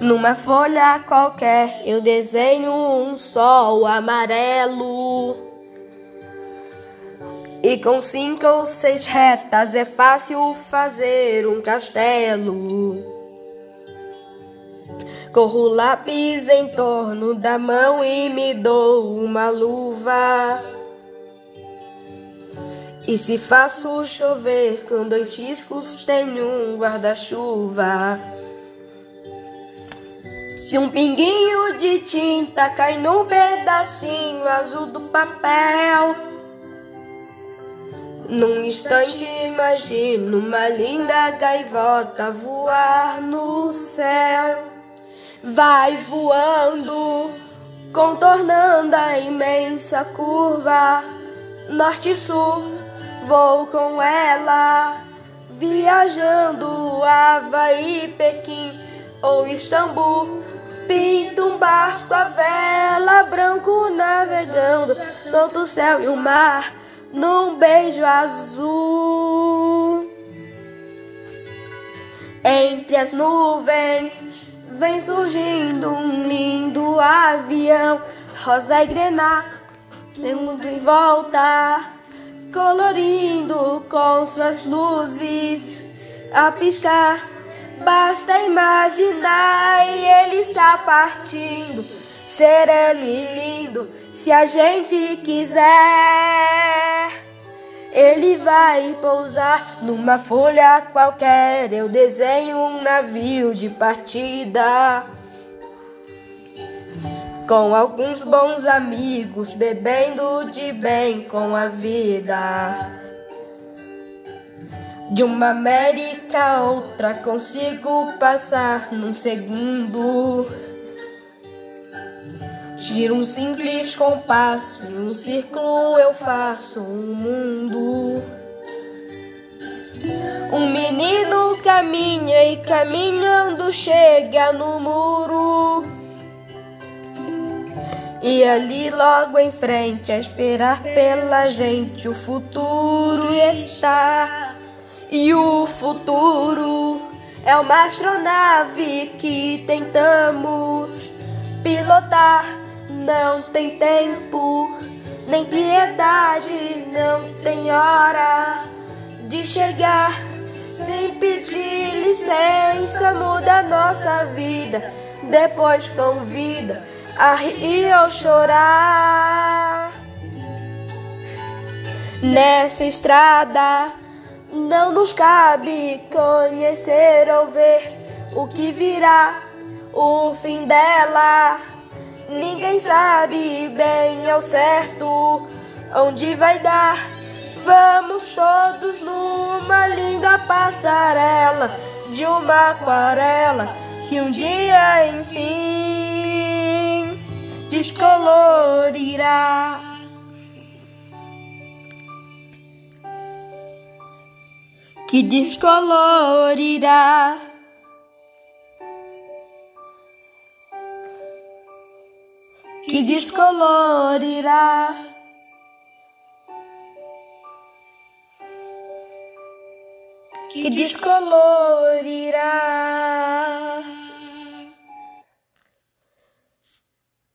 Numa folha qualquer eu desenho um sol amarelo. E com cinco ou seis retas é fácil fazer um castelo. Corro lápis em torno da mão e me dou uma luva. E se faço chover com dois riscos, tenho um guarda-chuva. Se um pinguinho de tinta cai num pedacinho azul do papel, num instante imagino uma linda gaivota voar no céu. Vai voando, contornando a imensa curva norte-sul Vou com ela, viajando Havaí, Pequim ou Istambul. Pinto um barco a vela, branco navegando, todo o céu e o mar, num beijo azul. Entre as nuvens vem surgindo um lindo avião, rosa e grená, tem mundo em volta colorindo com suas luzes a piscar. Basta imaginar e ele está partindo, sereno e lindo. Se a gente quiser, ele vai pousar numa folha qualquer. Eu desenho um navio de partida com alguns bons amigos, bebendo de bem com a vida. De uma América a outra consigo passar num segundo. Giro um simples compasso e um círculo eu faço um mundo. Um menino caminha e caminhando chega no muro. E ali logo em frente, a esperar pela gente, o futuro está. E o futuro é uma astronave que tentamos pilotar. Não tem tempo, nem piedade, não tem hora de chegar. Sem pedir licença, muda nossa vida. Depois convida a rir ou chorar. Nessa estrada não nos cabe conhecer ou ver o que virá, o fim dela. Ninguém sabe bem ao certo onde vai dar. Vamos todos numa linda passarela de uma aquarela que um dia, enfim descolorirá. Que descolorirá. Que descolorirá. Que descolorirá.